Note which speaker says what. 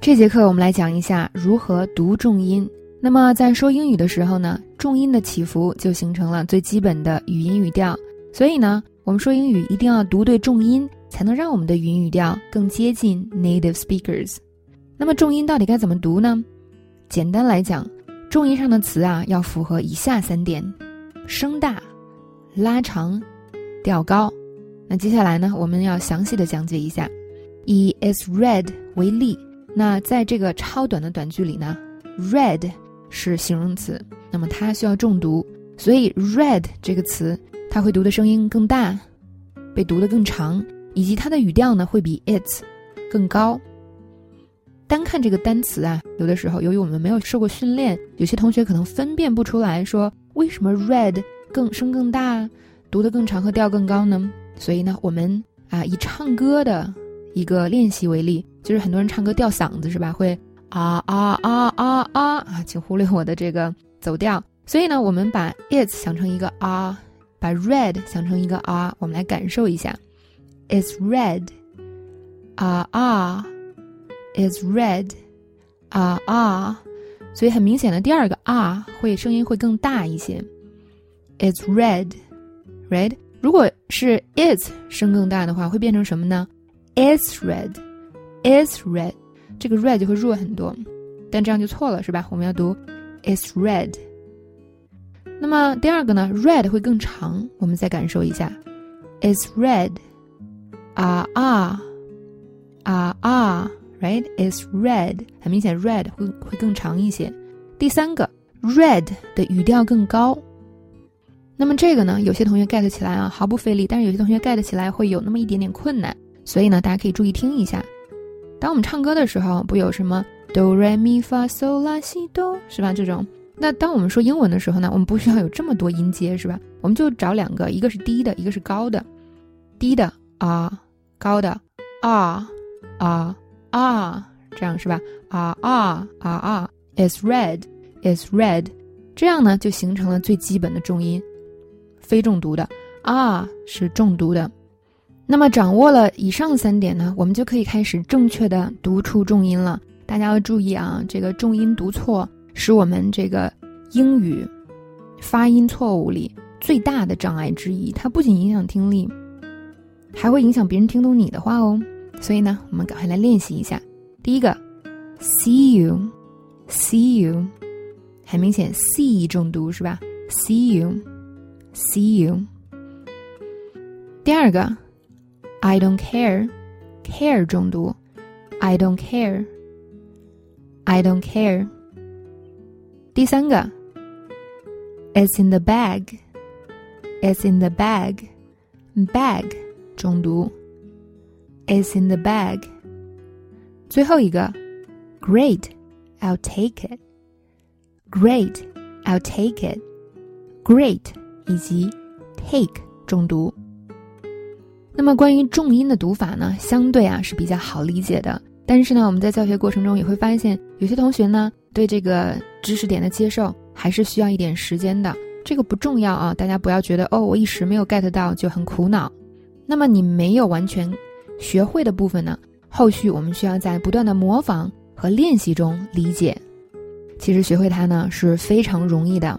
Speaker 1: 这节课我们来讲一下如何读重音。那么在说英语的时候呢，重音的起伏就形成了最基本的语音语调。所以呢，我们说英语一定要读对重音，才能让我们的语音语调更接近 native speakers。那么重音到底该怎么读呢？简单来讲，重音上的词啊要符合以下三点：声大、拉长、调高。那接下来呢，我们要详细的讲解一下。以 is red 为例，那在这个超短的短句里呢，red 是形容词，那么它需要重读，所以 red 这个词它会读的声音更大，被读的更长，以及它的语调呢会比 its 更高。单看这个单词啊，有的时候由于我们没有受过训练，有些同学可能分辨不出来，说为什么 red 更声更大，读的更长和调更高呢？所以呢，我们啊以唱歌的。一个练习为例，就是很多人唱歌掉嗓子是吧？会啊啊啊啊啊啊，请忽略我的这个走调。所以呢，我们把 it 想成一个啊，把 red 想成一个啊，我们来感受一下，it's red，啊啊，it's red，啊啊。所以很明显的，第二个啊会声音会更大一些，it's red，red。如果是 it 声更大的话，会变成什么呢？It's red, is red，这个 red 就会弱很多，但这样就错了，是吧？我们要读 is red。那么第二个呢，red 会更长，我们再感受一下，is red，啊啊啊啊，right？is red，很明显，red 会会更长一些。第三个，red 的语调更高。那么这个呢，有些同学 get 起来啊，毫不费力，但是有些同学 get 起来会有那么一点点困难。所以呢，大家可以注意听一下。当我们唱歌的时候，不有什么哆来咪发嗦拉西哆，是吧？这种。那当我们说英文的时候呢，我们不需要有这么多音阶，是吧？我们就找两个，一个是低的，一个是高的。低的啊，高的啊啊啊，这样是吧？啊啊啊啊，is red is red，这样呢就形成了最基本的重音，非重读的啊是重读的。那么掌握了以上三点呢，我们就可以开始正确的读出重音了。大家要注意啊，这个重音读错是我们这个英语发音错误里最大的障碍之一。它不仅影响听力，还会影响别人听懂你的话哦。所以呢，我们赶快来练习一下。第一个，see you，see you，很明显，see 重读是吧？see you，see you。第二个。I don't care, care 重读，I don't care, I don't care。第三个，It's in the bag, It's in the bag, bag 重读，It's in the bag。最后一个，Great, I'll take it, Great, I'll take it, Great 以及 take 重读。 那么关于重音的读法呢，相对啊是比较好理解的。但是呢，我们在教学过程中也会发现，有些同学呢对这个知识点的接受还是需要一点时间的。这个不重要啊，大家不要觉得哦，我一时没有 get 到就很苦恼。那么你没有完全学会的部分呢，后续我们需要在不断的模仿和练习中理解。其实学会它呢是非常容易的。